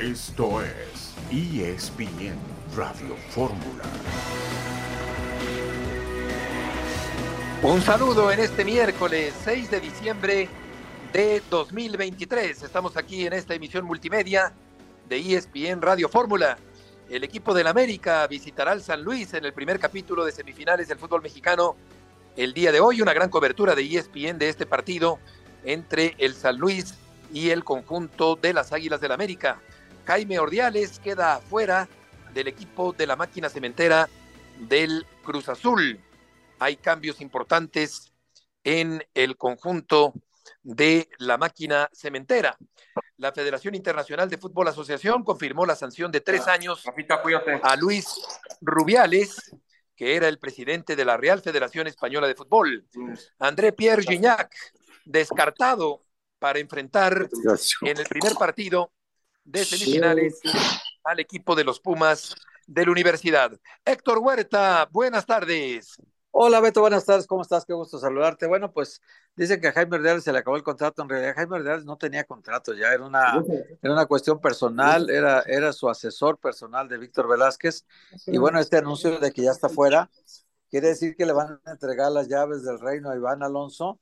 Esto es ESPN Radio Fórmula. Un saludo en este miércoles 6 de diciembre de 2023. Estamos aquí en esta emisión multimedia de ESPN Radio Fórmula. El equipo del América visitará al San Luis en el primer capítulo de semifinales del fútbol mexicano el día de hoy. Una gran cobertura de ESPN de este partido entre el San Luis y el conjunto de las Águilas del América. Jaime Ordiales queda fuera del equipo de la máquina cementera del Cruz Azul hay cambios importantes en el conjunto de la máquina cementera. La Federación Internacional de Fútbol Asociación confirmó la sanción de tres años a Luis Rubiales, que era el presidente de la Real Federación Española de Fútbol. André Pierre Gignac, descartado para enfrentar en el primer partido de semifinales al equipo de los Pumas de la universidad. Héctor Huerta, buenas tardes. Hola Beto, buenas tardes, ¿cómo estás? Qué gusto saludarte. Bueno, pues dice que a Jaime Ordeales se le acabó el contrato. En realidad, Jaime Ordeales no tenía contrato ya, era una, era una cuestión personal, era, era su asesor personal de Víctor Velázquez. Y bueno, este anuncio de que ya está fuera quiere decir que le van a entregar las llaves del reino a Iván Alonso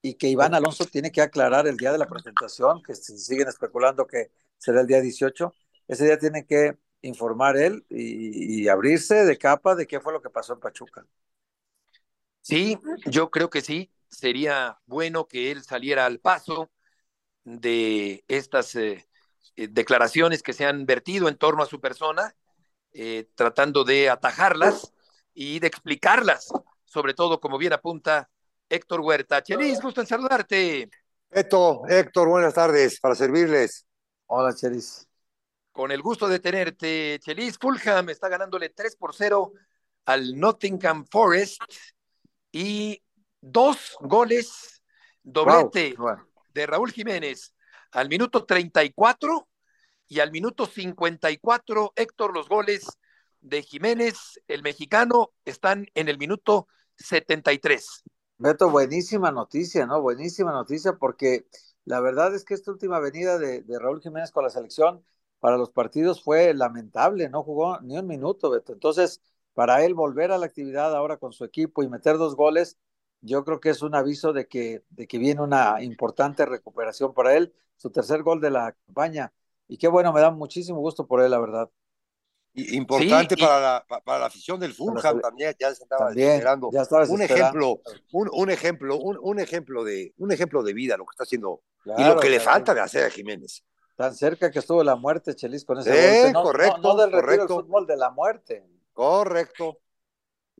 y que Iván Alonso tiene que aclarar el día de la presentación, que siguen especulando que será el día 18. Ese día tiene que informar él y abrirse de capa de qué fue lo que pasó en Pachuca. Sí, yo creo que sí. Sería bueno que él saliera al paso de estas eh, eh, declaraciones que se han vertido en torno a su persona, eh, tratando de atajarlas y de explicarlas, sobre todo como bien apunta Héctor Huerta. Chelis, gusto en saludarte. Héctor, Héctor, buenas tardes, para servirles. Hola, Chelis. Con el gusto de tenerte, Chelis. Fulham está ganándole 3 por 0 al Nottingham Forest y dos goles, doblete de Raúl Jiménez al minuto 34 y al minuto 54, Héctor, los goles de Jiménez, el mexicano, están en el minuto 73. Beto, buenísima noticia, ¿no? Buenísima noticia porque la verdad es que esta última venida de, Raúl Jiménez con la selección para los partidos fue lamentable, no jugó ni un minuto, Beto. Entonces, para él volver a la actividad ahora con su equipo y meter dos goles, yo creo que es un aviso de que, de que viene una importante recuperación para él, su tercer gol de la campaña. Y qué bueno, me da muchísimo gusto por él, la verdad. Importante para, la, para la afición del Fulham también, ya se estaba esperando. un ejemplo, un, un, ejemplo, un, un, ejemplo de un ejemplo de vida lo que está haciendo y lo que le falta de hacer a Jiménez. Tan cerca que estuvo la muerte, Chelis, con ese gol. correcto, no, del correcto. fútbol, de la muerte. Correcto.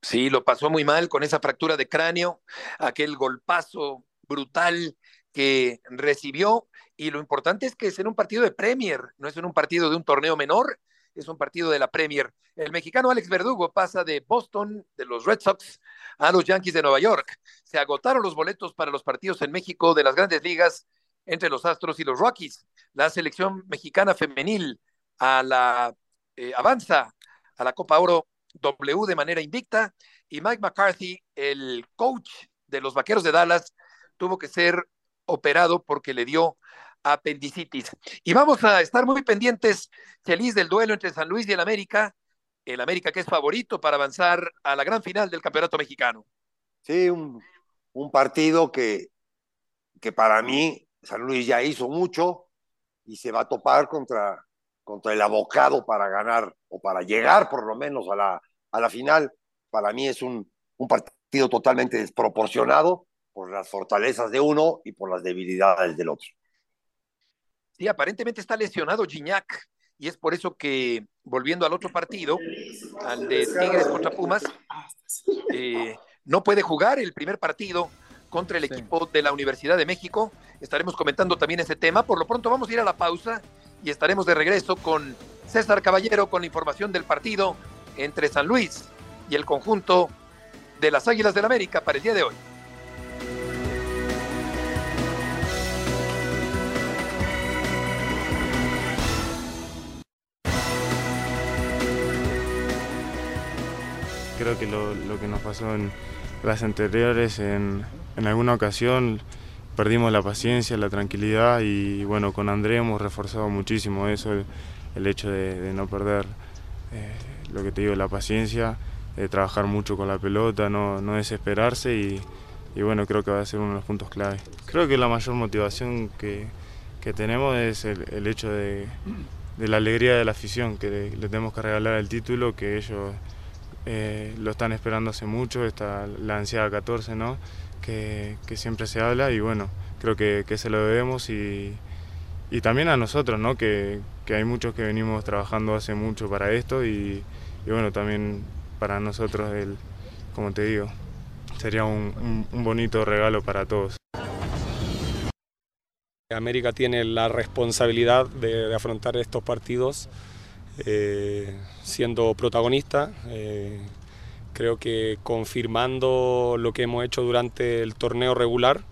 Sí, lo pasó muy mal con esa fractura de cráneo, aquel golpazo brutal que recibió. Y lo importante es que es en un partido de Premier, no es en un partido de un torneo menor, es un partido de la Premier. El mexicano Alex Verdugo pasa de Boston, de los Red Sox, a los Yankees de Nueva York. Se agotaron los boletos para los partidos en México de las grandes ligas entre los Astros y los Rockies. La selección mexicana femenil a la eh, avanza a la Copa Oro W de manera invicta y Mike McCarthy, el coach de los Vaqueros de Dallas, tuvo que ser operado porque le dio apendicitis. Y vamos a estar muy pendientes, feliz del duelo entre San Luis y el América, el América que es favorito para avanzar a la gran final del Campeonato Mexicano. Sí, un, un partido que, que para mí San Luis ya hizo mucho y se va a topar contra contra el abocado para ganar o para llegar por lo menos a la, a la final, para mí es un, un partido totalmente desproporcionado por las fortalezas de uno y por las debilidades del otro. Sí, aparentemente está lesionado Gignac y es por eso que, volviendo al otro partido, al de Tigres contra Pumas, eh, no puede jugar el primer partido contra el equipo de la Universidad de México. Estaremos comentando también ese tema. Por lo pronto vamos a ir a la pausa y estaremos de regreso con César Caballero con la información del partido entre San Luis y el conjunto de las Águilas del América para el día de hoy. Creo que lo, lo que nos pasó en las anteriores, en, en alguna ocasión perdimos la paciencia, la tranquilidad y bueno, con André hemos reforzado muchísimo eso, el hecho de, no perder eh, lo que te digo, la paciencia, de trabajar mucho con la pelota, no, no desesperarse y, y, bueno, creo que va a ser uno de los puntos clave. Creo que la mayor motivación que, que tenemos es el, el hecho de, de, la alegría de la afición, que le, le, tenemos que regalar el título, que ellos eh, lo están esperando hace mucho, está la ansiada 14, ¿no? Que, que, siempre se habla y bueno, creo que, que se lo debemos y, y también a nosotros, ¿no? Que, que, hay muchos que venimos trabajando hace mucho para esto y, y bueno, también para nosotros, el, como te digo, sería un, un, bonito regalo para todos. América tiene la responsabilidad de afrontar estos partidos eh, siendo protagonista. Eh, creo que confirmando lo que hemos hecho durante el torneo regular,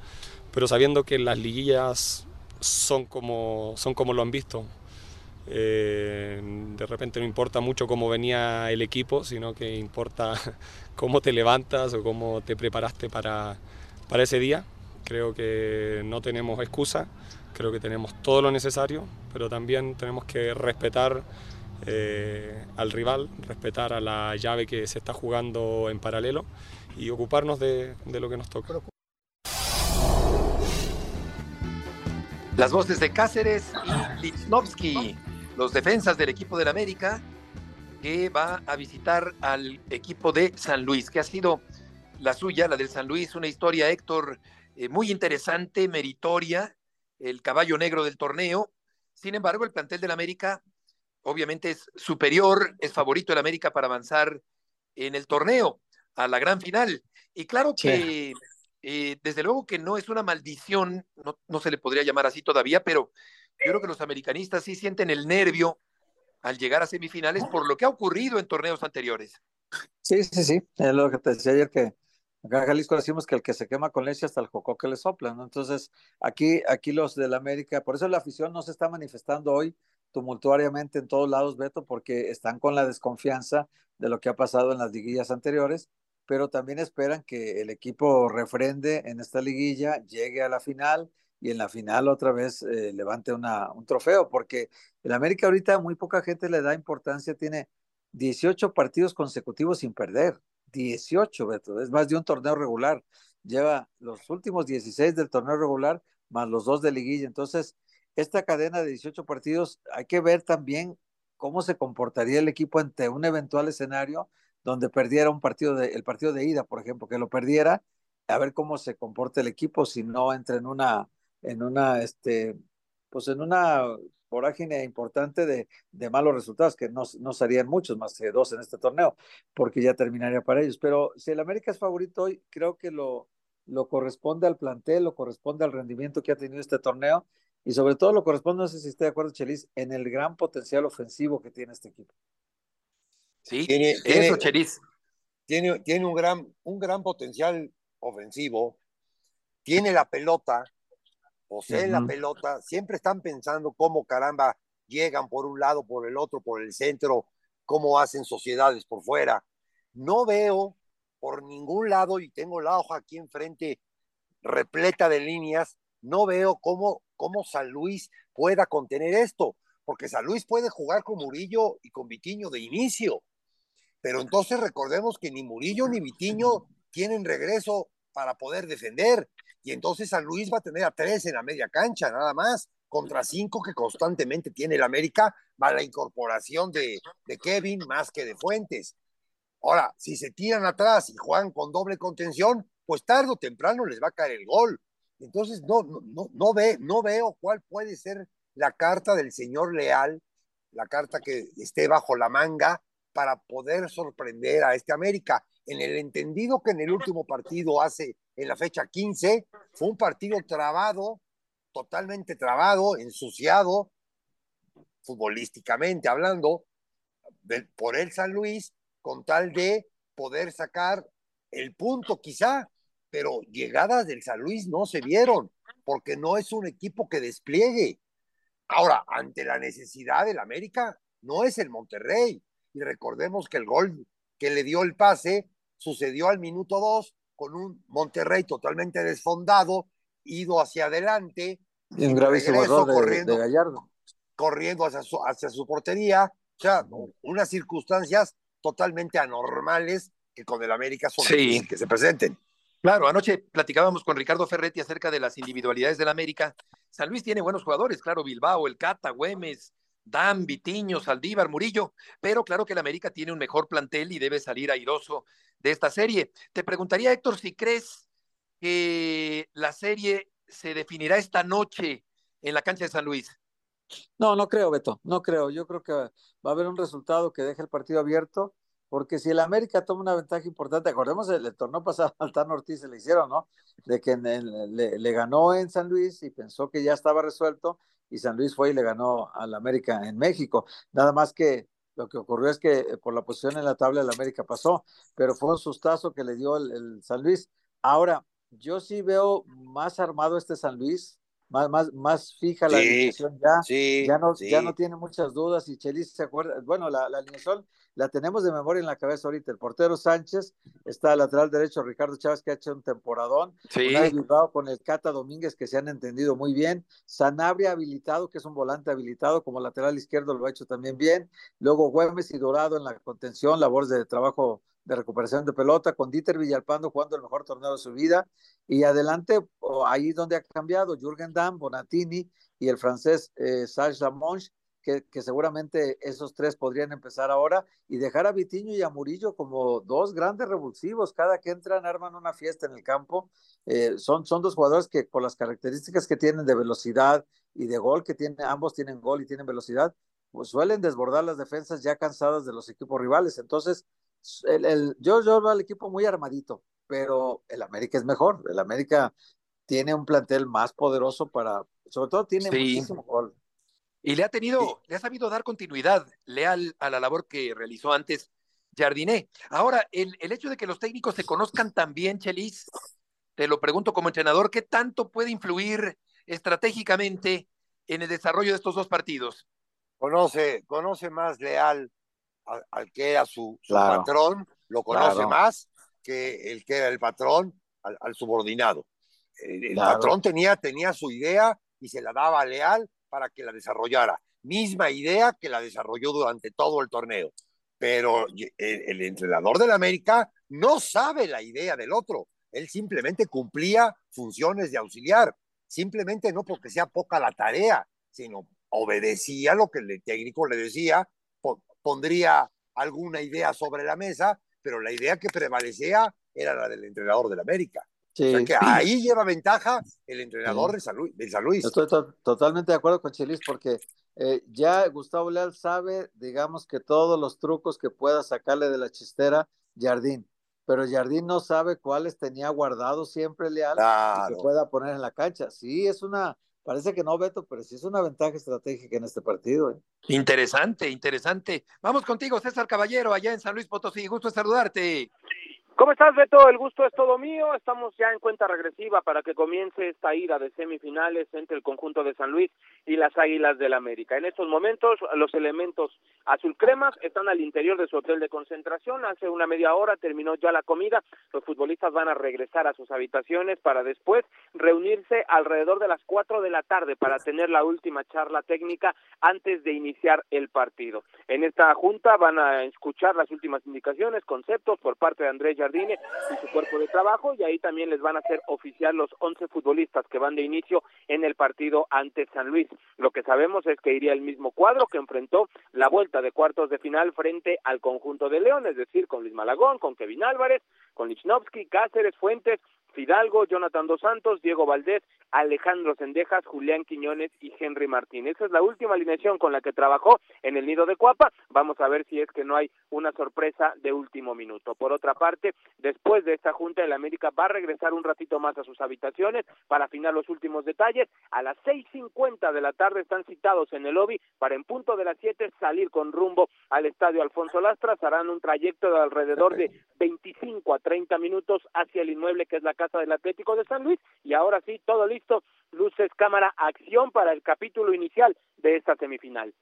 pero sabiendo que las liguillas son como, son como lo han visto. Eh, de repente no importa mucho cómo venía el equipo, sino que importa cómo te levantas o cómo te preparaste para, para ese día. Creo que no tenemos excusa, creo que tenemos todo lo necesario, pero también tenemos que respetar eh, al rival, respetar a la llave que se está jugando en paralelo y ocuparnos de, lo que nos toca. Las voces de Cáceres y Lichnowsky, los defensas del equipo del América, que va a visitar al equipo de San Luis, que ha sido la suya, la del San Luis, una historia, Héctor, eh, muy interesante, meritoria, el caballo negro del torneo. Sin embargo, el plantel del América obviamente es superior, es favorito el América para avanzar en el torneo, a la gran final. Y claro que, sí. eh, desde luego que no es una maldición, no, no, se le podría llamar así todavía, pero yo creo que los americanistas sí sienten el nervio al llegar a semifinales por lo que ha ocurrido en torneos anteriores. Sí, sí, sí, es lo que te decía ayer que acá en Jalisco decimos que el que se quema con leche hasta el coco que le sopla, ¿no? Entonces, aquí, aquí los del América, por eso la afición no se está manifestando hoy tumultuariamente en todos lados, Beto, porque están con la desconfianza de lo que ha pasado en las liguillas anteriores, pero también esperan que el equipo refrende en esta liguilla, llegue a la final y en la final otra vez eh, levante un trofeo, porque el América ahorita muy poca gente le da importancia, tiene 18 partidos consecutivos sin perder, 18, Beto, es más de un torneo regular, lleva los últimos 16 del torneo regular más los dos de liguilla, entonces esta cadena de 18 partidos, hay que ver también cómo se comportaría el equipo ante un eventual escenario donde perdiera un partido de, el partido de ida, por ejemplo, que lo perdiera, a ver cómo se comporta el equipo si no entra en una, en una, este, pues en una vorágine importante de, de malos resultados, que no, no serían muchos, más que dos en este torneo, porque ya terminaría para ellos. Pero si el América es favorito hoy, creo que lo, lo corresponde al plantel, lo corresponde al rendimiento que ha tenido este torneo y sobre todo lo corresponde, no sé si esté de acuerdo, Chelis, en el gran potencial ofensivo que tiene este equipo. Sí, tiene, eso, Chelis. Tiene, tiene un, gran, un gran potencial ofensivo, tiene la pelota, posee uh -huh. la pelota, siempre están pensando cómo caramba llegan por un lado, por el otro, por el centro, cómo hacen sociedades por fuera. No veo por ningún lado, y tengo la hoja aquí enfrente repleta de líneas, no veo cómo, cómo San Luis pueda contener esto, porque San Luis puede jugar con Murillo y con Vitiño de inicio, pero entonces recordemos que ni Murillo ni Vitiño tienen regreso para poder defender, y entonces San Luis va a tener a tres en la media cancha, nada más, contra cinco que constantemente tiene el América, va la incorporación de, de Kevin más que de Fuentes. Ahora, si se tiran atrás y juegan con doble contención, pues tarde o temprano les va a caer el gol. Entonces, no, no, no, ve, no veo cuál puede ser la carta del señor Leal, la carta que esté bajo la manga para poder sorprender a este América. En el entendido que en el último partido hace, en la fecha 15, fue un partido trabado, totalmente trabado, ensuciado, futbolísticamente hablando, por el San Luis, con tal de poder sacar el punto quizá, pero llegadas del San Luis no se vieron, porque no es un equipo que despliegue. Ahora, ante la necesidad del América, no es el Monterrey. Y recordemos que el gol que le dio el pase sucedió al minuto dos con un Monterrey totalmente desfondado, ido hacia adelante. Y un gravísimo error de, de, Gallardo. corriendo hacia su, hacia su portería. O sea, unas circunstancias totalmente anormales que con el América son Sí. que se presenten. Claro, anoche platicábamos con Ricardo Ferretti acerca de las individualidades del América. San Luis tiene buenos jugadores, claro, Bilbao, el Cata, Güemes, Dan, Vitiño, Saldívar, Murillo, pero claro que el América tiene un mejor plantel y debe salir airoso de esta serie. Te preguntaría, Héctor, si crees que la serie se definirá esta noche en la cancha de San Luis. No, no creo, Beto, no creo. Yo creo que va a haber un resultado que deje el partido abierto, porque si el América toma una ventaja importante, acordemos el, torneo pasado al Tano Ortiz se le hicieron, ¿no? De que le, ganó en San Luis y pensó que ya estaba resuelto, y San Luis fue y le ganó al América en México. Nada más que lo que ocurrió es que eh, por la posición en la tabla el América pasó, pero fue un sustazo que le dio el San Luis. Ahora, yo sí veo más armado este San Luis, más, más, más fija la Sí, alineación ya Sí, ya no, sí. ya no tiene muchas dudas y Chelis se acuerda, bueno, la, la alineación la tenemos de memoria en la cabeza ahorita, el portero Sánchez, está el lateral derecho Ricardo Chávez que ha hecho un temporadón, Sí, Bilbao con el Cata Domínguez que se han entendido muy bien, Sanabria habilitado que es un volante habilitado como lateral izquierdo lo ha hecho también bien, luego Güemes y Dorado en la contención, labores de trabajo de recuperación de pelota, con Dieter Villalpando jugando el mejor torneo de su vida, y adelante, ahí donde ha cambiado, Jürgen Damm, Bonatini y el francés eh, Serge que, seguramente esos tres podrían empezar ahora y dejar a Vitiño y a Murillo como dos grandes revulsivos. Cada que entran arman una fiesta en el campo. Eh, son, son dos jugadores que por las características que tienen de velocidad y de gol, que tienen, ambos tienen gol y tienen velocidad, pues suelen desbordar las defensas ya cansadas de los equipos rivales. Entonces, el, el, yo, yo veo al equipo muy armadito, pero el América es mejor. El América tiene un plantel más poderoso para, sobre todo tiene Sí. muchísimo gol. y le ha tenido, le ha sabido dar continuidad leal a la labor que realizó antes Jardiné. Ahora, el, el hecho de que los técnicos se conozcan también, Chelis, te lo pregunto como entrenador, ¿qué tanto puede influir estratégicamente en el desarrollo de estos dos partidos? Conoce, conoce más leal al, al que era su, su Claro. patrón, lo conoce Claro. más que el que era el patrón al, al subordinado. El, el Claro. patrón tenía, tenía su idea y se la daba a Leal para que la desarrollara. Misma idea que la desarrolló durante todo el torneo. Pero el, el entrenador del América no sabe la idea del otro. Él simplemente cumplía funciones de auxiliar. Simplemente no porque sea poca la tarea, sino obedecía lo que el técnico le decía, pondría alguna idea sobre la mesa, pero la idea que prevalecía era la del entrenador del América. Sí, O sea que ahí lleva ventaja el entrenador de San Luis. De San Luis. Estoy to totalmente de acuerdo con Chelis porque eh, ya Gustavo Leal sabe, digamos que todos los trucos que pueda sacarle de la chistera Jardín, pero Jardín no sabe cuáles tenía guardados siempre Leal y que pueda poner en la cancha. Sí, es una, parece que no, Beto, pero sí es una ventaja estratégica en este partido. ¿eh? Interesante, interesante. Vamos contigo, César Caballero, allá en San Luis Potosí. Gusto saludarte. ¿Cómo estás, Beto? El gusto es todo mío. Estamos ya en cuenta regresiva para que comience esta ida de semifinales entre el conjunto de San Luis y las Águilas del América. En estos momentos, los elementos azul cremas están al interior de su hotel de concentración. Hace una media hora terminó ya la comida. Los futbolistas van a regresar a sus habitaciones para después reunirse alrededor de las cuatro de la tarde para tener la última charla técnica antes de iniciar el partido. En esta junta van a escuchar las últimas indicaciones, conceptos por parte de Andrés Y su cuerpo de trabajo y ahí también les van a hacer oficial los 11 futbolistas que van de inicio en el partido ante San Luis. Lo que sabemos es que iría el mismo cuadro que enfrentó la vuelta de cuartos de final frente al conjunto de León, es decir, con Luis Malagón, con Kevin Álvarez, con Lichnowsky, Cáceres, Fuentes, Fidalgo, Jonathan Dos Santos, Diego Valdés, Alejandro Sendejas, Julián Quiñones y Henry Martín. Esa es la última alineación con la que trabajó en el nido de Cuapa. Vamos a ver si es que no hay una sorpresa de último minuto. Por otra parte, después de esta junta, el América va a regresar un ratito más a sus habitaciones para afinar los últimos detalles. A las seis cincuenta de la tarde están citados en el lobby para en punto de las siete salir con rumbo al estadio Alfonso Lastras. Harán un trayecto de alrededor de 25 a 30 minutos hacia el inmueble que es la Casa del Atlético de San Luis. Y ahora sí, todo listo. Luces, cámara, acción para el capítulo inicial de esta semifinal.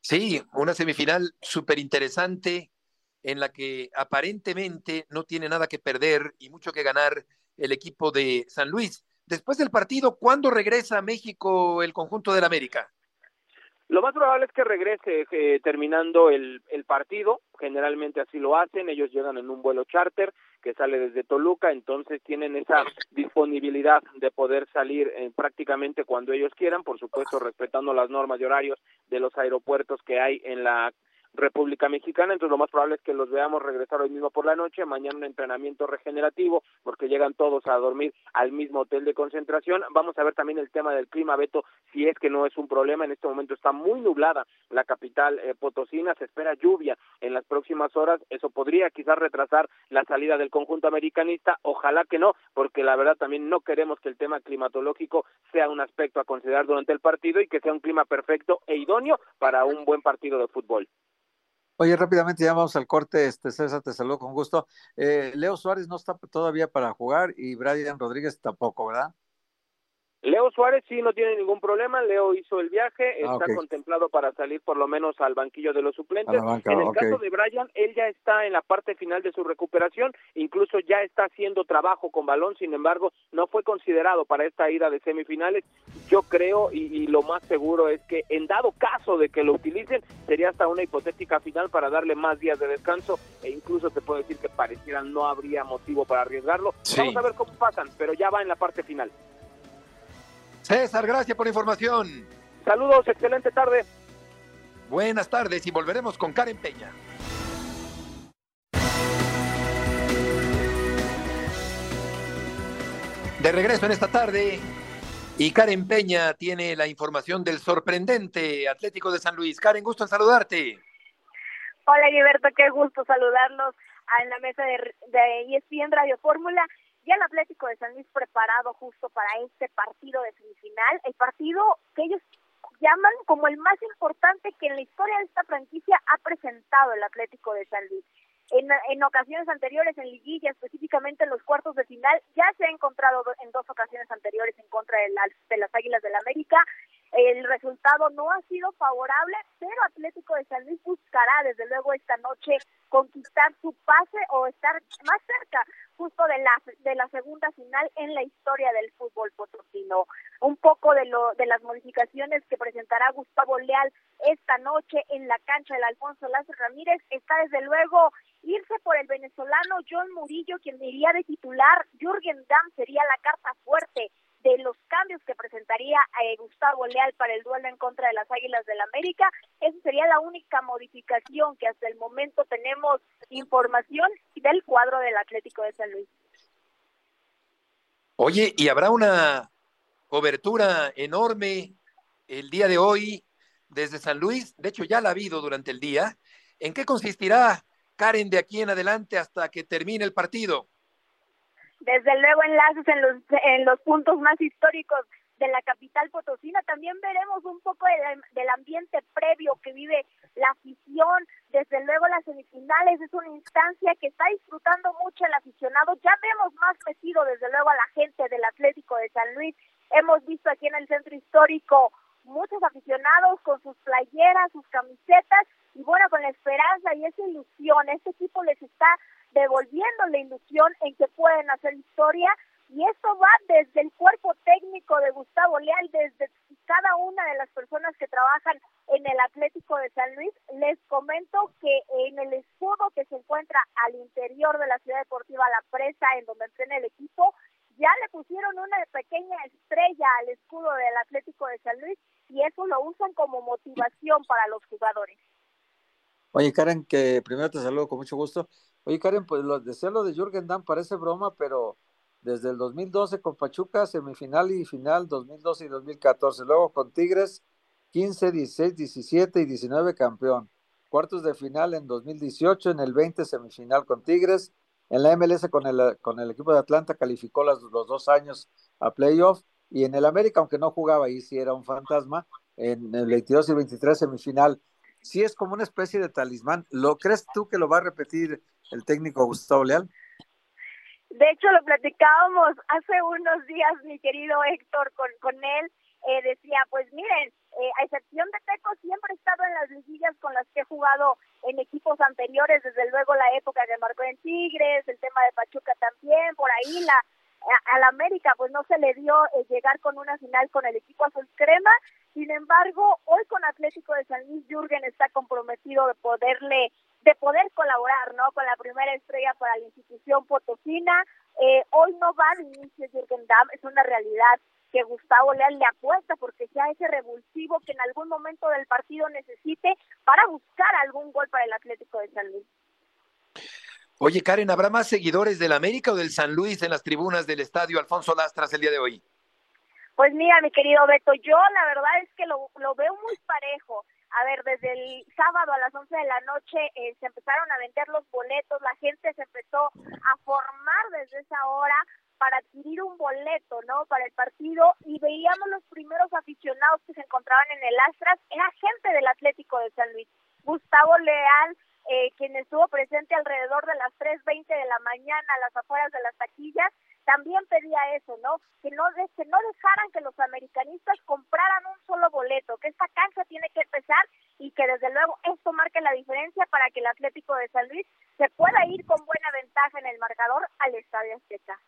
Sí, una semifinal súper interesante en la que aparentemente no tiene nada que perder y mucho que ganar el equipo de San Luis. Después del partido, ¿cuándo regresa a México el conjunto del América? Lo más probable es que regrese eh, terminando el, el partido, generalmente así lo hacen, ellos llegan en un vuelo charter que sale desde Toluca, entonces tienen esa disponibilidad de poder salir eh, prácticamente cuando ellos quieran, por supuesto respetando las normas y horarios de los aeropuertos que hay en la República Mexicana, entonces lo más probable es que los veamos regresar hoy mismo por la noche, mañana un entrenamiento regenerativo, porque llegan todos a dormir al mismo hotel de concentración. Vamos a ver también el tema del clima, Beto, si es que no es un problema, en este momento está muy nublada la capital eh, potosina, se espera lluvia en las próximas horas, eso podría quizás retrasar la salida del conjunto americanista, ojalá que no, porque la verdad también no queremos que el tema climatológico sea un aspecto a considerar durante el partido y que sea un clima perfecto e idóneo para un buen partido de fútbol. Oye, rápidamente ya vamos al corte. Este César te saludo con gusto. Eh, Leo Suárez no está todavía para jugar y Brian Rodríguez tampoco, ¿verdad? Leo Suárez sí no tiene ningún problema, Leo hizo el viaje, ah, está contemplado para salir por lo menos al banquillo de los suplentes. en el caso de Brian, él ya está en la parte final de su recuperación, incluso ya está haciendo trabajo con balón, sin embargo, no fue considerado para esta ida de semifinales. Yo creo y, y lo más seguro es que en dado caso de que lo utilicen, sería hasta una hipotética final para darle más días de descanso e incluso te puedo decir que pareciera no habría motivo para arriesgarlo. Vamos a ver cómo pasan, pero ya va en la parte final. César, gracias por la información. Saludos, excelente tarde. Buenas tardes y volveremos con Karen Peña. De regreso en esta tarde y Karen Peña tiene la información del sorprendente Atlético de San Luis. Karen, gusto en saludarte. Hola, Gilberto, qué gusto saludarlos en la mesa de, de ESPN Radio Fórmula ya el Atlético de San Luis preparado justo para este partido de semifinal, el partido que ellos llaman como el más importante que en la historia de esta franquicia ha presentado el Atlético de San Luis. En, en ocasiones anteriores, en liguilla, específicamente en los cuartos de final, ya se ha encontrado en dos ocasiones anteriores en contra de, de las Águilas del la América. El resultado no ha sido favorable, pero Atlético de San Luis buscará desde luego esta noche conquistar su pase o estar más cerca justo de la de la segunda final en la historia del fútbol potosino. Un poco de lo de las modificaciones que presentará Gustavo Leal esta noche en la cancha del Alfonso Lázaro Ramírez está desde luego irse por el venezolano John Murillo quien iría de titular, Jürgen Damm sería la carta fuerte de los cambios que presentaría eh, Gustavo Leal para el duelo en contra de las Águilas del América. Esa sería la única modificación que hasta el momento tenemos información del cuadro del Atlético de San Luis. Oye, ¿y habrá una cobertura enorme el día de hoy desde San Luis? De hecho, ya la ha habido durante el día. ¿En qué consistirá, Karen, de aquí en adelante hasta que termine el partido? Desde luego enlaces en los, en los puntos más históricos de la capital potosina. También veremos un poco del ambiente previo que vive la afición. Desde luego las semifinales es una instancia que está disfrutando mucho el aficionado. Ya vemos más metido desde luego a la gente del Atlético de San Luis. Hemos visto aquí en el centro histórico muchos aficionados con sus playeras, sus camisetas y bueno, con la esperanza y esa ilusión. Este equipo les está devolviendo la ilusión en que pueden hacer historia y esto va desde el cuerpo técnico de Gustavo Leal, desde cada una de las personas que trabajan en el Atlético de San Luis. Les comento que en el escudo que se encuentra al interior de la ciudad deportiva La Presa, en donde entrena el equipo, ya le pusieron una pequeña estrella al escudo del Atlético de San Luis y eso lo usan como motivación para los jugadores. Oye, Karen, que primero te saludo con mucho gusto. Oye, Karen, pues lo, decía lo de Jürgen Damm parece broma, pero desde el 2012 con Pachuca, semifinal y final, 2012 y 2014. Luego con Tigres, 15, 16, 17 y 19 campeón. Cuartos de final en 2018, en el 20 semifinal con Tigres. En la MLS con el, con el equipo de Atlanta calificó los, los dos años a playoff. Y en el América, aunque no jugaba ahí, sí era un fantasma, en el 22 y 23 semifinal. Sí es como una especie de talismán. ¿Lo crees tú que lo va a repetir el técnico Gustavo Leal? De hecho, lo platicábamos hace unos días, mi querido Héctor, con, con él. Eh, decía, pues miren, eh, a excepción de Teco, siempre he estado en las liguillas con las que he jugado en equipos anteriores, desde luego la época que marcó en Tigres, el tema de Pachuca también, por ahí la al América pues no se le dio eh, llegar con una final con el equipo azul crema. Sin embargo, hoy con Atlético de San Luis, Jürgen está comprometido de poderle de poder colaborar, ¿no? Con la primera estrella para la institución potosina. Eh, hoy no va al inicio Jürgen Damm, es una realidad que Gustavo Leal le apuesta porque sea ese revulsivo que en algún momento del partido necesite para buscar algún gol para el Atlético de San Luis. Oye, Karen, ¿habrá más seguidores del América o del San Luis en las tribunas del estadio Alfonso Lastras el día de hoy? Pues mira, mi querido Beto, yo la verdad es que lo, lo veo muy parejo. A ver, desde el sábado a las 11 de la noche eh, se empezaron a vender los boletos, la gente se empezó a formar desde esa hora para adquirir un boleto, ¿no? Para el partido y veíamos los primeros aficionados que se encontraban en el Astras, era gente del Atlético de San Luis. Gustavo Leal, eh, quien estuvo presente alrededor de las 3.20 de la mañana a las afueras de las taquillas, también pedía eso, ¿no? Que no, que no dejaran que los americanistas compraran un solo boleto, que esta cancha tiene que que desde luego esto marque la diferencia para que el Atlético de San Luis se pueda ir con buena ventaja en el marcador al Estadio Azteca.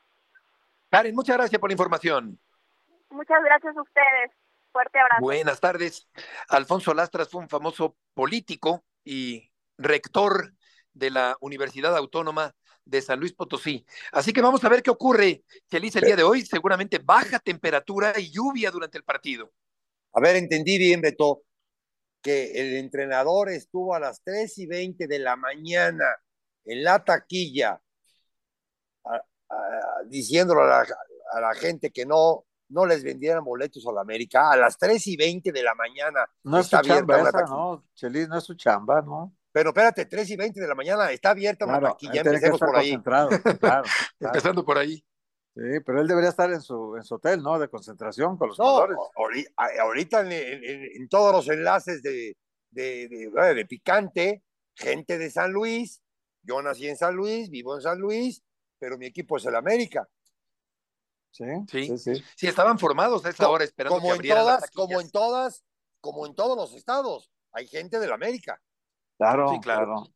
Karen, muchas gracias por la información. Muchas gracias a ustedes. Fuerte abrazo. Buenas tardes. Alfonso Lastras fue un famoso político y rector de la Universidad Autónoma de San Luis Potosí. Así que vamos a ver qué ocurre, Chelis, el día de hoy. Seguramente baja temperatura y lluvia durante el partido. A ver, entendí bien, Beto, que el entrenador estuvo a las 3 y 20 de la mañana en la taquilla diciéndole a la, gente que no, no les vendieran boletos a la América a las 3 y 20 de la mañana. No es su chamba esa, ¿no? Chelis, no es su chamba, ¿no? Pero espérate, 3 y 20 de la mañana, está abierta una taquilla, empecemos por ahí. Claro, Empezando por ahí. Sí, pero él debería estar en su, en su hotel, ¿no? De concentración con los jugadores. Ahorita en, todos los enlaces de, de, de, de, Picante, gente de San Luis, yo nací en San Luis, vivo en San Luis, pero mi equipo es el América. Sí, sí, sí. Sí, estaban formados a esa hora esperando como que en todas, como en todas, como en todos los estados, hay gente del América. Claro, sí, claro.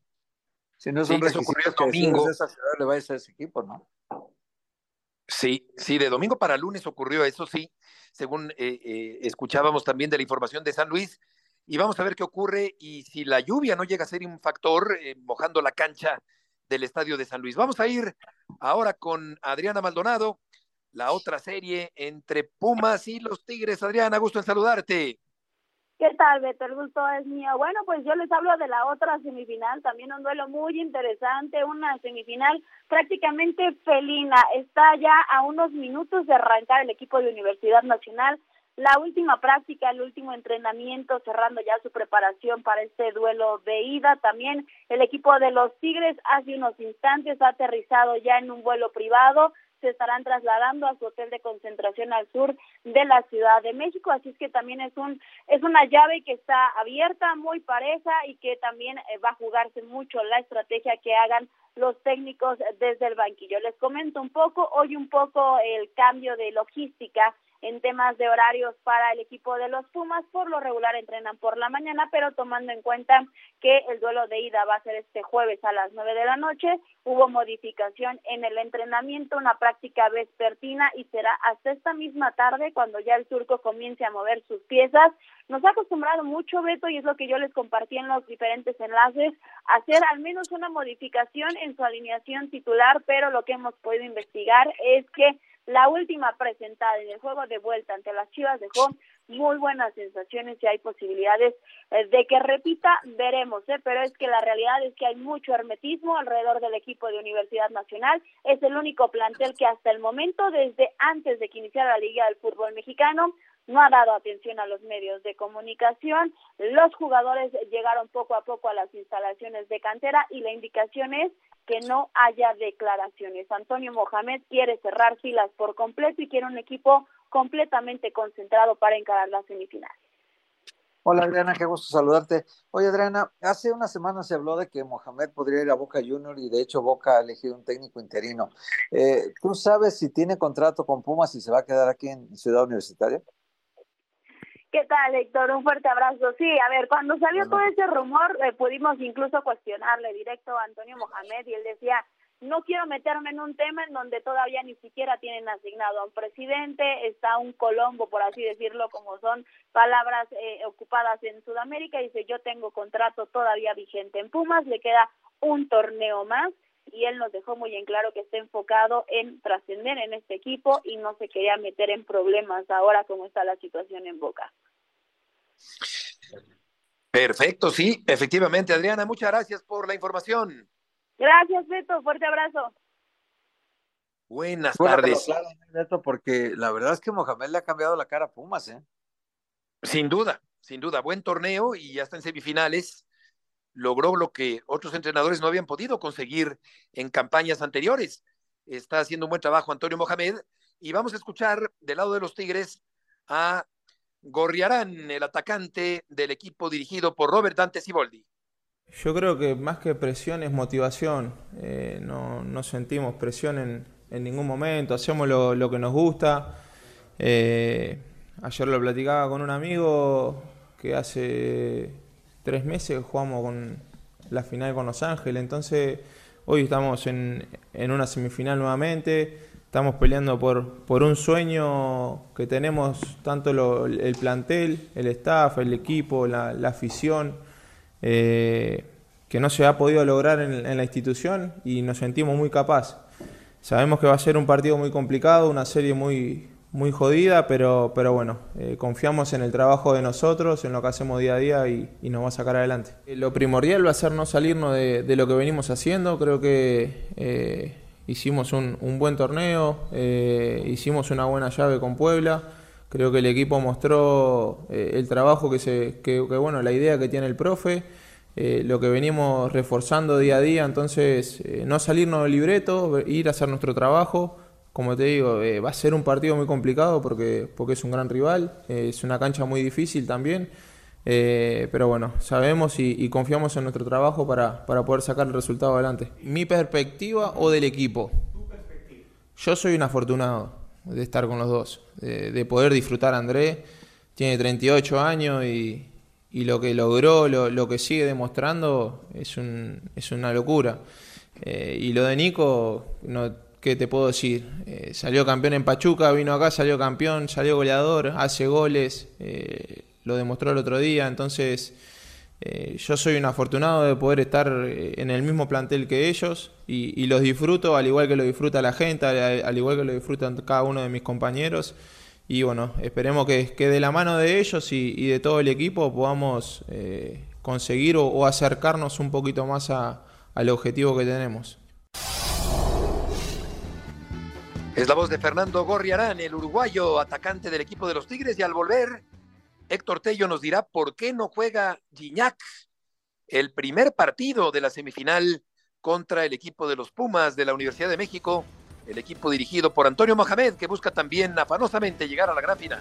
Si no es un eso ocurrió el domingo. Esa ciudad le va a ese equipo, ¿no? Sí, sí, de domingo para lunes ocurrió eso, sí, según eh, eh, escuchábamos también de la información de San Luis. Y vamos a ver qué ocurre y si la lluvia no llega a ser un factor eh, mojando la cancha del estadio de San Luis. Vamos a ir ahora con Adriana Maldonado, la otra serie entre Pumas y los Tigres. Adriana, gusto en saludarte. ¿Qué tal, Beto? El gusto es mío. Bueno, pues yo les hablo de la otra semifinal, también un duelo muy interesante, una semifinal prácticamente felina. Está ya a unos minutos de arrancar el equipo de Universidad Nacional la última práctica, el último entrenamiento, cerrando ya su preparación para este duelo de ida. También el equipo de los Tigres hace unos instantes ha aterrizado ya en un vuelo privado se estarán trasladando a su hotel de concentración al sur de la Ciudad de México, así es que también es un es una llave que está abierta, muy pareja y que también eh, va a jugarse mucho la estrategia que hagan los técnicos desde el banquillo. Les comento un poco, hoy un poco el cambio de logística en temas de horarios para el equipo de los Pumas. Por lo regular entrenan por la mañana, pero tomando en cuenta que el duelo de ida va a ser este jueves a las nueve de la noche, hubo modificación en el entrenamiento, una práctica vespertina y será hasta esta misma tarde cuando ya el turco comience a mover sus piezas. Nos ha acostumbrado mucho Beto y es lo que yo les compartí en los diferentes enlaces, hacer al menos una modificación en su alineación titular, pero lo que hemos podido investigar es que la última presentada en el juego de vuelta ante las Chivas dejó muy buenas sensaciones y hay posibilidades eh, de que repita, veremos, ¿eh? pero es que la realidad es que hay mucho hermetismo alrededor del equipo de Universidad Nacional. Es el único plantel que hasta el momento, desde antes de que iniciara la Liga del Fútbol Mexicano, no ha dado atención a los medios de comunicación. Los jugadores llegaron poco a poco a las instalaciones de cantera y la indicación es que no haya declaraciones. Antonio Mohamed quiere cerrar filas por completo y quiere un equipo completamente concentrado para encarar las semifinales. Hola Adriana, qué gusto saludarte. Oye Adriana, hace una semana se habló de que Mohamed podría ir a Boca Junior y de hecho Boca ha elegido un técnico interino. Eh, ¿Tú sabes si tiene contrato con Pumas y se va a quedar aquí en Ciudad Universitaria? ¿Qué tal, Héctor? Un fuerte abrazo. Sí, a ver, cuando salió todo ese rumor, eh, pudimos incluso cuestionarle directo a Antonio Mohamed y él decía no quiero meterme en un tema en donde todavía ni siquiera tienen asignado a un presidente, está un Colombo, por así decirlo, como son palabras eh, ocupadas en Sudamérica, dice yo tengo contrato todavía vigente en Pumas, le queda un torneo más y él nos dejó muy en claro que está enfocado en trascender en este equipo y no se quería meter en problemas ahora como está la situación en Boca. Perfecto, sí, efectivamente, Adriana, muchas gracias por la información. Gracias, Beto. Fuerte abrazo. Buenas tardes. Beto, porque la verdad es que Mohamed le ha cambiado la cara a Pumas, ¿eh? Sin duda, sin duda. Buen torneo y ya está en semifinales. Logró lo que otros entrenadores no habían podido conseguir en campañas anteriores. Está haciendo un buen trabajo Antonio Mohamed. Y vamos a escuchar del lado de los Tigres a Gorriarán, el atacante del equipo dirigido por Robert Dante Siboldi. Yo creo que más que presión es motivación. Eh, no, sentimos presión en, en, ningún momento, hacemos lo, que nos gusta. Eh, ayer lo platicaba con un amigo que hace tres meses jugamos con la final con Los Ángeles, entonces hoy estamos en, en una semifinal nuevamente, estamos peleando por, por un sueño que tenemos tanto el plantel, el staff, el equipo, la, afición. Eh, que no se ha podido lograr en, la institución y nos sentimos muy capaz. Sabemos que va a ser un partido muy complicado, una serie muy, muy jodida, pero, pero bueno, eh, confiamos en el trabajo de nosotros, en lo que hacemos día a día y, nos va a sacar adelante. Eh, lo primordial va a ser no salirnos de, lo que venimos haciendo, creo que hicimos un, buen torneo, hicimos una buena llave con Puebla. Creo que el equipo mostró el trabajo que se, que, bueno, la idea que tiene el profe. Eh, lo que venimos reforzando día a día, entonces eh, no salirnos del libreto, ir a hacer nuestro trabajo. Como te digo, eh, va a ser un partido muy complicado porque, porque es un gran rival, es una cancha muy difícil también, pero bueno, sabemos y, confiamos en nuestro trabajo para, para, poder sacar el resultado adelante. ¿Mi perspectiva o del equipo? Yo soy un afortunado de estar con los dos, de, de poder disfrutar a André, tiene 38 años y, y lo que logró, lo, que sigue demostrando es, un, es una locura. Eh, y lo de Nico, no, ¿qué te puedo decir? Eh, salió campeón en Pachuca, vino acá, salió campeón, salió goleador, hace goles, eh, lo demostró el otro día, entonces yo soy un afortunado de poder estar en el mismo plantel que ellos y, los disfruto al igual que lo disfruta la gente, al igual que lo disfrutan cada uno de mis compañeros y bueno, esperemos que, que de la mano de ellos y, de todo el equipo podamos eh, conseguir o, acercarnos un poquito más al objetivo que tenemos. Es la voz de Fernando Gorriarán, el uruguayo atacante del equipo de los Tigres, y al volver, Héctor Tello nos dirá por qué no juega Gignac el primer partido de la semifinal contra el equipo de los Pumas de la Universidad de México el equipo dirigido por Antonio Mohamed, que busca también afanosamente llegar a la gran final.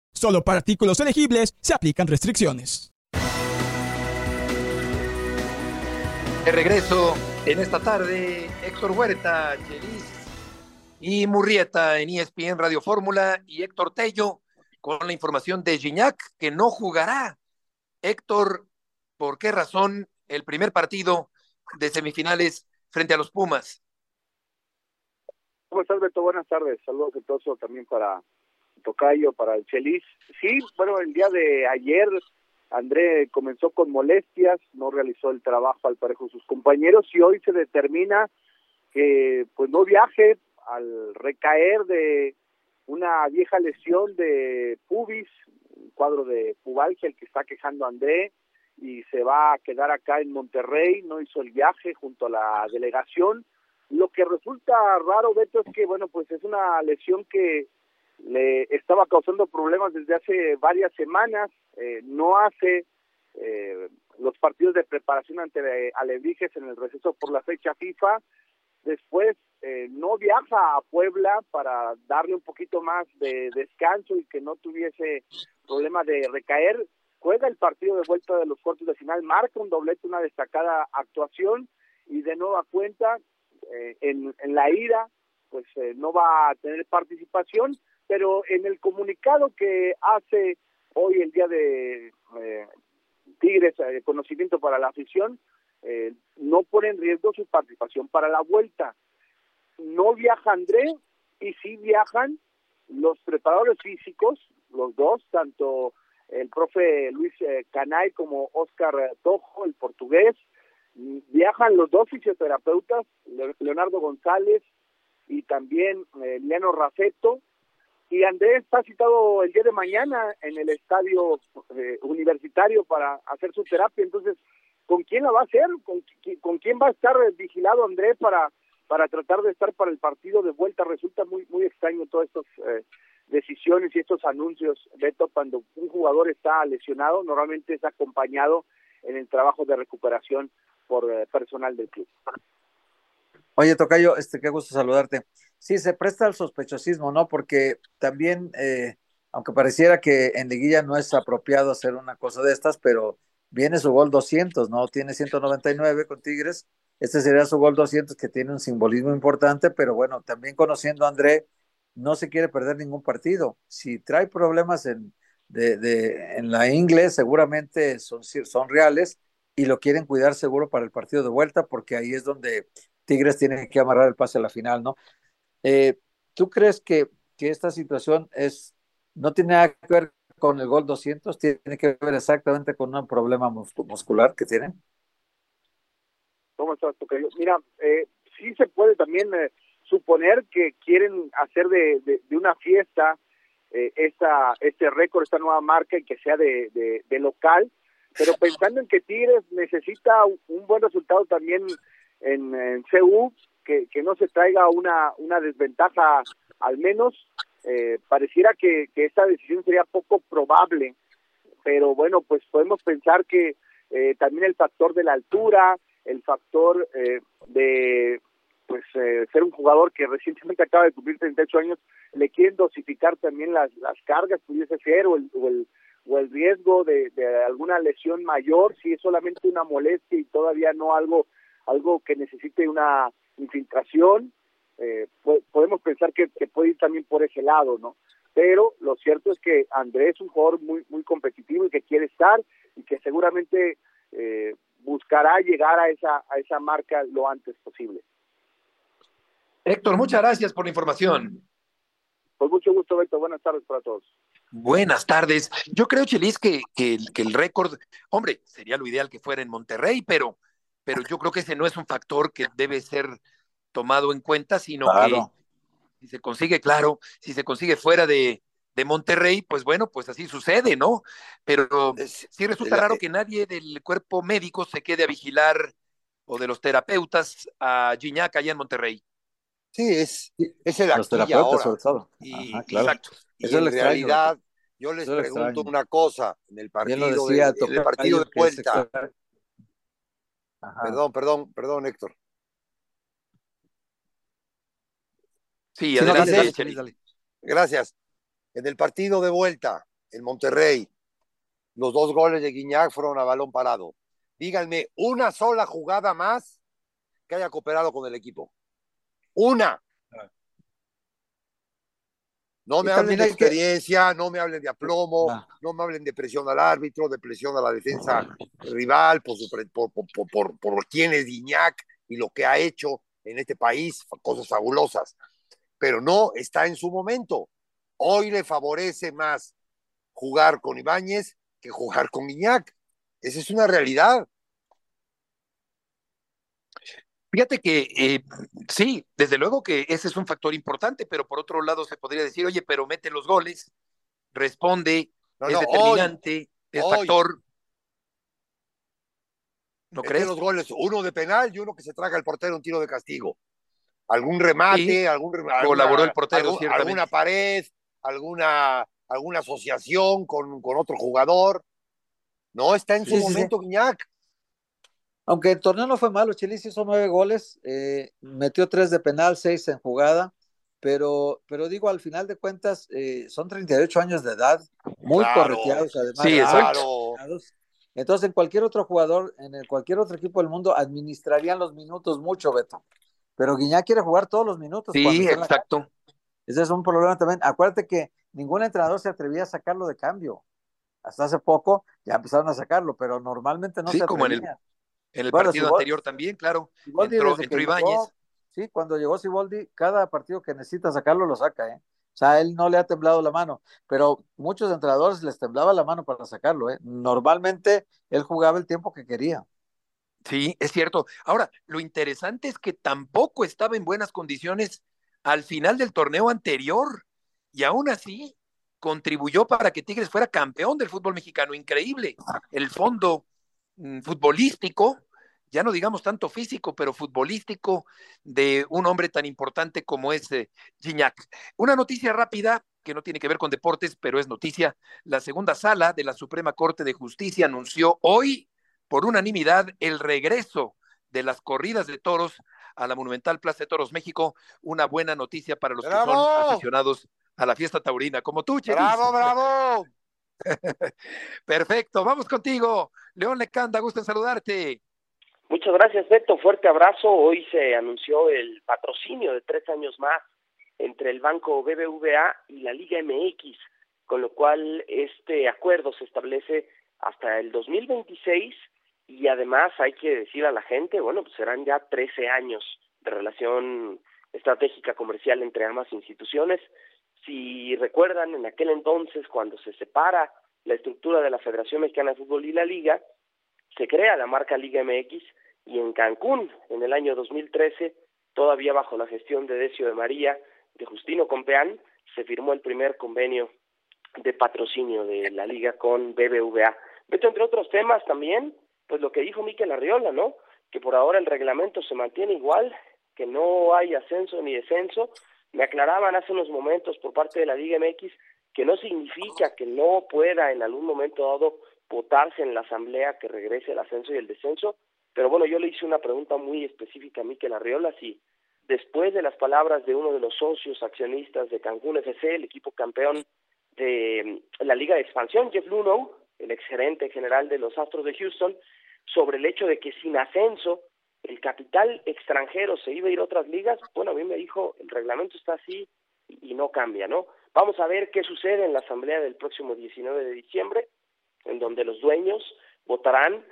Solo para artículos elegibles se aplican restricciones. De regreso en esta tarde, Héctor Huerta, Chelis y Murrieta en ESPN Radio Fórmula y Héctor Tello con la información de Gignac que no jugará. Héctor, por qué razón el primer partido de semifinales frente a los Pumas. ¿Cómo estás, Beto? Buenas tardes. Saludos también para Tocayo, para el Chelis. Sí, bueno, el día de ayer André comenzó con molestias, no realizó el trabajo al parejo de sus compañeros y hoy se determina que pues no viaje al recaer de una vieja lesión de pubis, un cuadro de pubalgia el que está quejando André y se va a quedar acá en Monterrey, no hizo el viaje junto a la delegación. Lo que resulta raro, Beto, es que, bueno, pues es una lesión que le estaba causando problemas desde hace varias semanas, eh, no hace eh, los partidos de preparación ante Alebrijes en el receso por la fecha FIFA, después eh, no viaja a Puebla para darle un poquito más de descanso y que no tuviese problema de recaer, juega el partido de vuelta de los cuartos de final, marca un doblete, una destacada actuación y de nueva cuenta eh, en, en, la ira pues eh, no va a tener participación, pero en el comunicado que hace hoy el día de eh, Tigres, de conocimiento para la afición, no pone en riesgo su participación para la vuelta. No viaja André y sí viajan los preparadores físicos, los dos, tanto el profe Luis eh, Canay como Oscar Tojo, el portugués. Viajan los dos fisioterapeutas, Leonardo González y también eh, Liano Raceto. Y Andrés está citado el día de mañana en el estadio eh, universitario para hacer su terapia. Entonces, ¿con quién la va a hacer? ¿Con, con quién va a estar vigilado Andrés para, para tratar de estar para el partido de vuelta? Resulta muy, muy extraño todos estos decisiones y estos anuncios, Beto, cuando un jugador está lesionado, normalmente es acompañado en el trabajo de recuperación por eh, personal del club. Oye, Tocayo, este, qué gusto saludarte. Sí, se presta al sospechosismo, ¿no? Porque también, eh, aunque pareciera que en liguilla no es apropiado hacer una cosa de estas, pero viene su gol 200, ¿no? Tiene 199 con Tigres. Este sería su gol 200 que tiene un simbolismo importante, pero bueno, también conociendo a André, no se quiere perder ningún partido. Si trae problemas en, de, de, en la inglés, seguramente son, son reales y lo quieren cuidar seguro para el partido de vuelta, porque ahí es donde Tigres tiene que amarrar el pase a la final, ¿no? Eh, ¿Tú crees que, que esta situación es, no tiene nada que ver con el gol 200, tiene que ver exactamente con un problema muscular que tienen? ¿Cómo estás, Mira, eh, sí se puede también eh, suponer que quieren hacer de, de, una fiesta eh, esta, este récord, esta nueva marca y que sea de, de, local, pero pensando en que Tigres necesita un, buen resultado también en, en CU, que, que, no se traiga una, una desventaja al menos, eh, pareciera que, que esta decisión sería poco probable, pero bueno, pues podemos pensar que eh, también el factor de la altura, el factor eh, de pues eh, ser un jugador que recientemente acaba de cumplir 38 años, le quieren dosificar también las, las cargas, pudiese ser, o el, o el, o el riesgo de, de, alguna lesión mayor, si es solamente una molestia y todavía no algo, algo que necesite una infiltración, eh, podemos pensar que, que, puede ir también por ese lado, ¿no? Pero lo cierto es que Andrés es un jugador muy, muy competitivo y que quiere estar y que seguramente eh, buscará llegar a esa, a esa marca lo antes posible. Héctor, muchas gracias por la información. Con mucho gusto, Héctor. Buenas tardes para todos. Buenas tardes. Yo creo, Chelis, que, que, que, el récord, hombre, sería lo ideal que fuera en Monterrey, pero, pero yo creo que ese no es un factor que debe ser tomado en cuenta, sino claro. que si se consigue, claro, si se consigue fuera de, de Monterrey, pues bueno, pues así sucede, ¿no? Pero sí resulta raro que nadie del cuerpo médico se quede a vigilar o de los terapeutas a Gignac allá en Monterrey. Sí, es, es el aquí y ahora. Sobre todo. Y, Ajá, claro. Exacto. Y Eso en realidad, yo les pregunto una cosa, en el partido, decía, de, en el partido de Perdón, perdón, perdón, Héctor. Sí, adelante, dale, Gracias. En el partido de vuelta, en Monterrey, los dos goles de Guiñac fueron a balón parado. Díganme una sola jugada más que haya cooperado con el equipo. Una. No me hablen de experiencia, que... no me hablen de aplomo, no. no. me hablen de presión al árbitro, de presión a la defensa rival, por, su, por, por, por, por quién es Guiñac y lo que ha hecho en este país, cosas fabulosas. Pero no está en su momento. Hoy le favorece más jugar con Ibáñez que jugar con Guiñac. Esa es una realidad. Fíjate que eh, sí, desde luego que ese es un factor importante, pero por otro lado se podría decir, oye, pero mete los goles, responde, es determinante, es factor. ¿No crees? los goles, uno de penal y uno que se traga el portero un tiro de castigo. Algún remate, algún remate. Colaboró el portero, alguna pared, alguna, alguna asociación con, con otro jugador. No, está en su momento Guiñac. Aunque el torneo no fue malo, Chelis hizo nueve goles, eh, metió tres de penal, seis en jugada, pero, pero digo, al final de cuentas, eh, son 38 años de edad, muy correteados además. Sí, Entonces, en cualquier otro jugador, en el, cualquier otro equipo del mundo, administrarían los minutos mucho, Beto. Pero Guiñac quiere jugar todos los minutos. Sí, exacto. Ese es un problema también. Acuérdate que ningún entrenador se atrevía a sacarlo de cambio. Hasta hace poco ya empezaron a sacarlo, pero normalmente no se atrevía. como en el, en el partido anterior también, claro. entró, Ibáñez. sí, cuando llegó Siboldi, cada partido que necesita sacarlo lo saca, ¿eh? O sea, él no le ha temblado la mano, pero muchos entrenadores les temblaba la mano para sacarlo, ¿eh? Normalmente él jugaba el tiempo que quería. Sí, es cierto. Ahora, lo interesante es que tampoco estaba en buenas condiciones al final del torneo anterior y aún así contribuyó para que Tigres fuera campeón del fútbol mexicano. Increíble. El fondo futbolístico, ya no digamos tanto físico, pero futbolístico de un hombre tan importante como es eh, Gignac. Una noticia rápida que no tiene que ver con deportes, pero es noticia. La segunda sala de la Suprema Corte de Justicia anunció hoy por unanimidad el regreso de las corridas de toros a la Monumental Plaza de Toros México. Una buena noticia para los que son aficionados a la fiesta taurina, como tú, Cheris. ¡Bravo, bravo! Perfecto, vamos contigo. León Lecanda, gusto en saludarte. Muchas gracias, Beto. Fuerte abrazo. Hoy se anunció el patrocinio de tres años más entre el Banco BBVA y la Liga MX, con lo cual este acuerdo se establece hasta el 2026 y además hay que decir a la gente, bueno, pues serán ya 13 años de relación estratégica comercial entre ambas instituciones. Si recuerdan, en aquel entonces, cuando se separa la estructura de la Federación Mexicana de Fútbol y la Liga, se crea la marca Liga MX y en Cancún, en el año 2013, todavía bajo la gestión de Decio de María, de Justino Compeán, se firmó el primer convenio de patrocinio de la liga con BBVA. Beto, entre otros temas también, pues lo que dijo Miquel Arriola, ¿no? Que por ahora el reglamento se mantiene igual, que no hay ascenso ni descenso. Me aclaraban hace unos momentos por parte de la Liga MX que no significa que no pueda en algún momento dado votarse en la asamblea que regrese el ascenso y el descenso, pero bueno, yo le hice una pregunta muy específica a Miquel Arriola, si después de las palabras de uno de los socios accionistas de Cancún FC, el equipo campeón de la Liga de Expansión, Jeff Luno, el exgerente general de los Astros de Houston, sobre el hecho de que sin ascenso el capital extranjero se iba a ir a otras ligas, bueno, a mí me dijo, el reglamento está así y no cambia, ¿no? Vamos a ver qué sucede en la asamblea del próximo 19 de diciembre, en donde los dueños votarán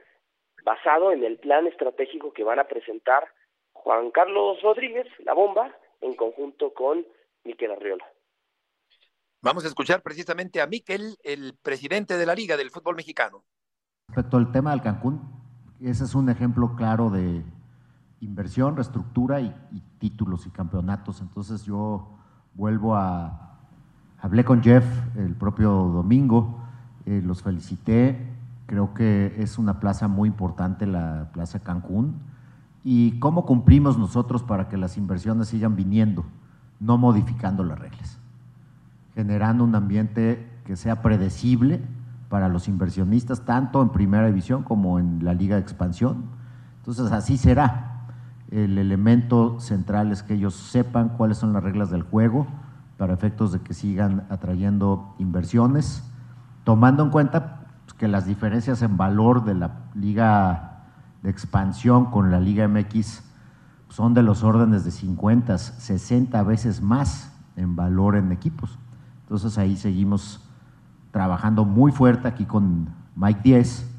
basado en el plan estratégico que van a presentar Juan Carlos Rodríguez, la bomba, en conjunto con Miquel Arriola. Vamos a escuchar precisamente a Miquel, el presidente de la Liga del Fútbol Mexicano. Respecto al tema del Cancún, ese es un ejemplo claro de inversión, reestructura y, títulos y campeonatos. Entonces yo vuelvo a... Hablé con Jeff el propio domingo, eh, los felicité, creo que es una plaza muy importante la Plaza Cancún. ¿Y cómo cumplimos nosotros para que las inversiones sigan viniendo, no modificando las reglas? Generando un ambiente que sea predecible, para los inversionistas, tanto en primera división como en la liga de expansión. Entonces así será. El elemento central es que ellos sepan cuáles son las reglas del juego para efectos de que sigan atrayendo inversiones, tomando en cuenta pues, que las diferencias en valor de la liga de expansión con la liga MX son de los órdenes de 50, 60 veces más en valor en equipos. Entonces ahí seguimos trabajando muy fuerte aquí con Mike 10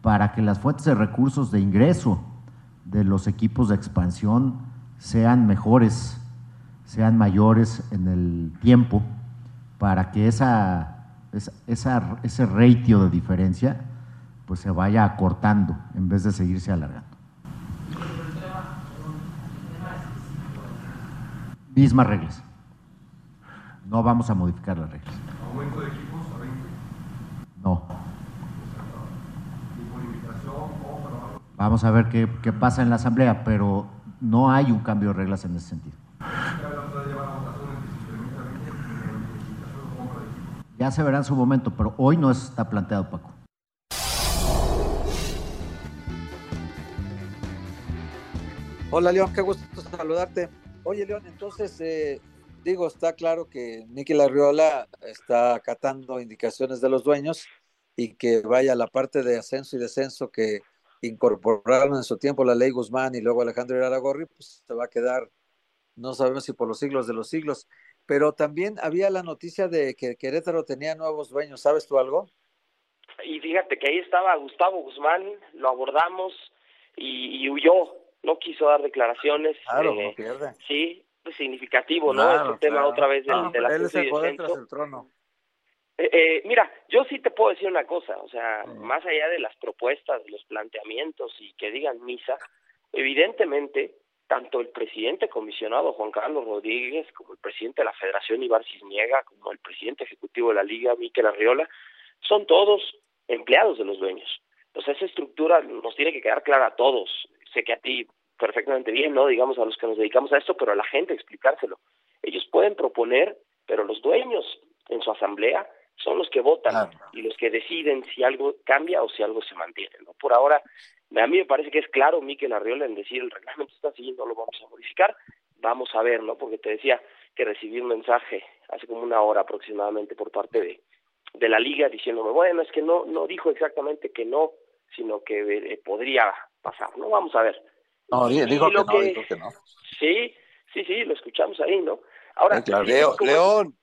para que las fuentes de recursos de ingreso de los equipos de expansión sean mejores, sean mayores en el tiempo, para que esa ese ratio de diferencia pues se vaya acortando en vez de seguirse alargando. Mismas reglas. No vamos a modificar las reglas. ¿Aumento de equipos a 20? No. Vamos a ver qué, pasa en la asamblea, pero no hay un cambio de reglas en ese sentido. Ya se verá en su momento, pero hoy no está planteado, Paco. Hola, León, qué gusto saludarte. Oye, León, entonces, eh, digo, está claro que Nicky Larriola está acatando indicaciones de los dueños y que vaya la parte de ascenso y descenso que incorporaron en su tiempo la ley Guzmán y luego Alejandro Iraragorri, pues se va a quedar, no sabemos si por los siglos de los siglos pero también había la noticia de que Querétaro tenía nuevos dueños, ¿sabes tú algo? Y fíjate que ahí estaba Gustavo Guzmán, lo abordamos y, huyó, no quiso dar declaraciones. Claro, eh, pierde. Sí, pues significativo, ¿no? Este tema otra vez del, de la él se tras el trono. Eh, eh, mira, yo sí te puedo decir una cosa, o sea, más allá de las propuestas, de los planteamientos y que digan misa, evidentemente tanto el presidente comisionado Juan Carlos Rodríguez como el presidente de la Federación Ibar Cisniega, como el presidente ejecutivo de la Liga Miquel Arriola, son todos empleados de los dueños. Entonces esa estructura nos tiene que quedar clara a todos. Sé que a ti perfectamente bien, ¿no? Digamos a los que nos dedicamos a esto, pero a la gente explicárselo. Ellos pueden proponer, pero los dueños en su asamblea son los que votan y los que deciden si algo cambia o si algo se mantiene, ¿no? Por ahora a mí me parece que es claro Miquel Arriola en decir el reglamento está siguiendo, lo vamos a modificar. Vamos a ver, ¿no? Porque te decía que recibí un mensaje hace como una hora aproximadamente por parte de, de la liga diciéndome, bueno, es que no, no dijo exactamente que no, sino que eh, podría pasar, ¿no? Vamos a ver. No, dijo, que, no, dijo que no. Sí, sí, sí, lo escuchamos ahí, ¿no? Ahora, León.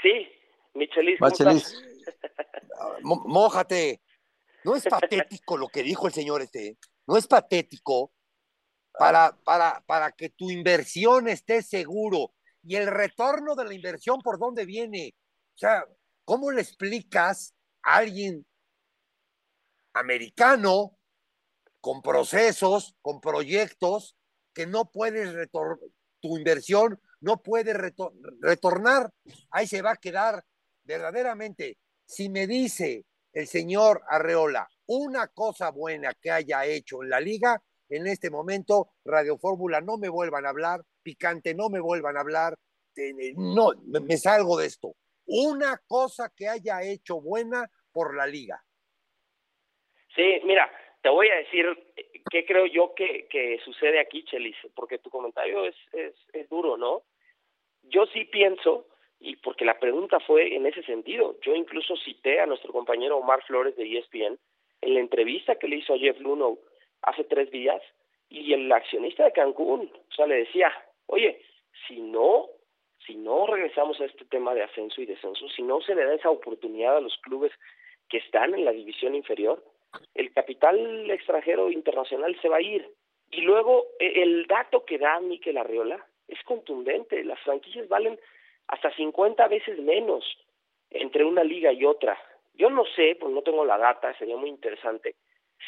Sí, Michelis. Michelis. Mójate. No es patético lo que dijo el señor este, no es patético para, para, para que tu inversión esté seguro y el retorno de la inversión por dónde viene. O sea, ¿cómo le explicas a alguien americano con procesos, con proyectos, que no puedes retornar, tu inversión no puede retornar? Ahí se va a quedar verdaderamente. Si me dice el señor Arreola una cosa buena que haya hecho en la liga, en este momento Radio Fórmula no me vuelvan a hablar, Picante no me vuelvan a hablar, no, me salgo de esto. Una cosa que haya hecho buena por la liga. Sí, mira, te voy a decir qué creo yo que, que sucede aquí, Chelis, porque tu comentario es, es, es duro, ¿no? Yo sí pienso y porque la pregunta fue en ese sentido. Yo incluso cité a nuestro compañero Omar Flores de ESPN en la entrevista que le hizo a Jeff Luno hace tres días y el accionista de Cancún, o sea, le decía, oye, si no, si no regresamos a este tema de ascenso y descenso, si no se le da esa oportunidad a los clubes que están en la división inferior, el capital extranjero internacional se va a ir. Y luego e, el dato que da Miquel Arriola es contundente, las franquicias valen hasta 50 veces menos entre una liga y otra. Yo no sé, pues no tengo la data, sería muy interesante,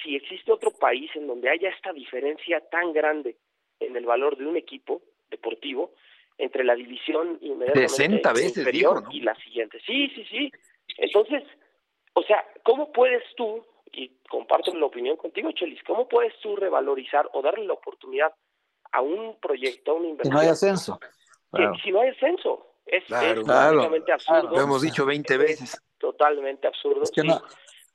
si existe otro país en donde haya esta diferencia tan grande en el valor de un equipo deportivo entre la división inmediatamente veces, inferior y la siguiente. Sí, sí, sí. Entonces, o sea, ¿cómo puedes tú, y comparto la opinión contigo, Chelis, ¿cómo puedes tú revalorizar o darle la oportunidad a un proyecto, a una inversión? Si no hay ascenso. si no hay ascenso. Es, claro, absurdo. Lo hemos dicho 20 veces. Totalmente absurdo. Es que, no,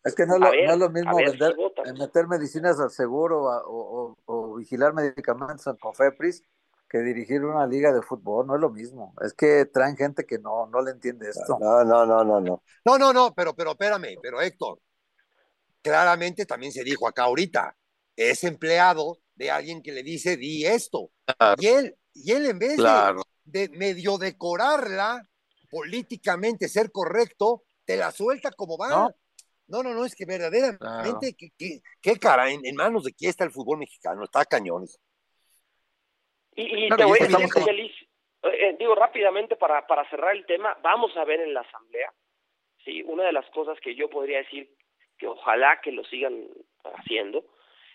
es, que no, es lo mismo vender, meter medicinas al seguro o, o, vigilar medicamentos en Cofepris que dirigir una liga de fútbol. No es lo mismo. Es que traen gente que no, no le entiende esto. No, no, no, no, no. No, no, no, pero, pero espérame, pero Héctor, claramente también se dijo acá ahorita, es empleado de alguien que le dice, di esto. Y él, y él en vez de de medio decorarla, políticamente ser correcto, te la suelta como va. No, no, no, es que verdaderamente, ¿qué, cara, en, manos de quién está el fútbol mexicano, está cañones. Y, te voy a decir, feliz, eh, digo rápidamente para, para cerrar el tema, vamos a ver en la asamblea ¿sí? Una de las cosas que yo podría decir que ojalá que lo sigan haciendo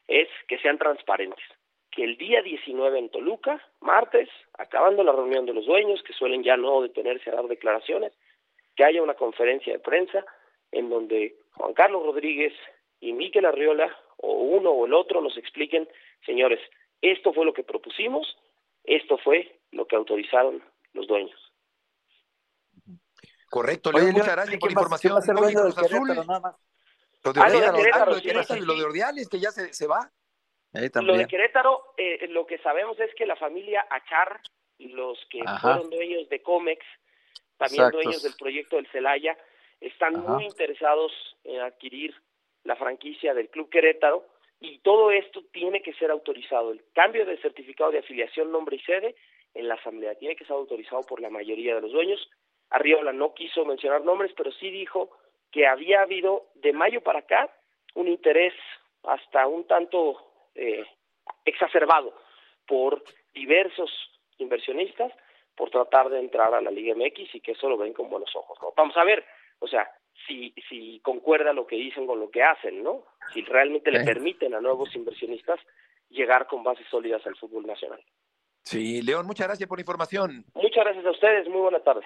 es que sean transparentes. Que el día 19 en Toluca, martes, acabando la reunión de los dueños, que suelen ya no detenerse a dar declaraciones, que haya una conferencia de prensa en donde Juan Carlos Rodríguez y Miquel Arriola, o uno o el otro, nos expliquen, señores, esto fue lo que propusimos, esto fue lo que autorizaron los dueños. Correcto, León, muchas gracias por la información. Lo de lo Ordiales, que ya se, se va. Lo de Querétaro, eh, lo que sabemos es que la familia Achar, los que fueron dueños de Comex, también dueños del proyecto del Celaya, están muy interesados en adquirir la franquicia del Club Querétaro y todo esto tiene que ser autorizado. El cambio de certificado de afiliación, nombre y sede en la asamblea tiene que ser autorizado por la mayoría de los dueños. Arriola no quiso mencionar nombres, pero sí dijo que había habido de mayo para acá un interés hasta un tanto eh, exacerbado por diversos inversionistas por tratar de entrar a la Liga MX y que eso lo ven con buenos ojos. ¿no? Vamos a ver, o sea, si, si concuerda lo que dicen con lo que hacen, ¿no? Si realmente le permiten a nuevos inversionistas llegar con bases sólidas al fútbol nacional. Sí, León, muchas gracias por la información. Muchas gracias a ustedes, muy buena tarde.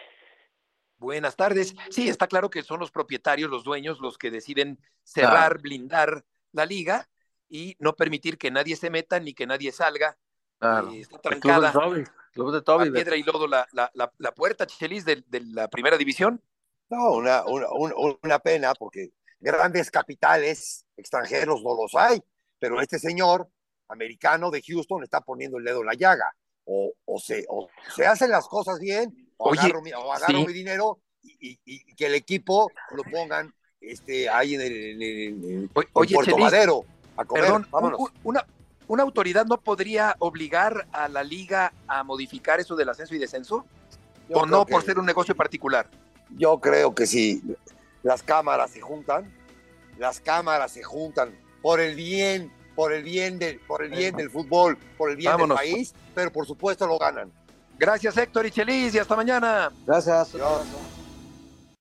Buenas tardes. Sí, está claro que son los propietarios, los dueños, los que deciden cerrar, blindar la liga y no permitir que nadie se meta ni que nadie salga. Claro. Eh, está trancada. Club de Toby. piedra y lodo la, la, la, puerta, Chelis, de, de la primera división. No, una, una, una pena porque grandes capitales extranjeros no los hay, pero este señor americano de Houston está poniendo el dedo en la llaga. O, o, se, o se hacen las cosas bien, o agarro, mi, o agarro mi dinero y, y, que el equipo lo pongan este, ahí en el, en Puerto Madero a comer. Perdón, Vámonos. Una, ¿Una autoridad no podría obligar a la liga a modificar eso del ascenso y descenso? ¿O no por ser un negocio particular? Yo creo que si las cámaras se juntan, las cámaras se juntan por el bien, por el bien del, por el bien del fútbol, por el bien del país, pero por supuesto lo ganan. Gracias Héctor y Chelis y hasta mañana. Gracias.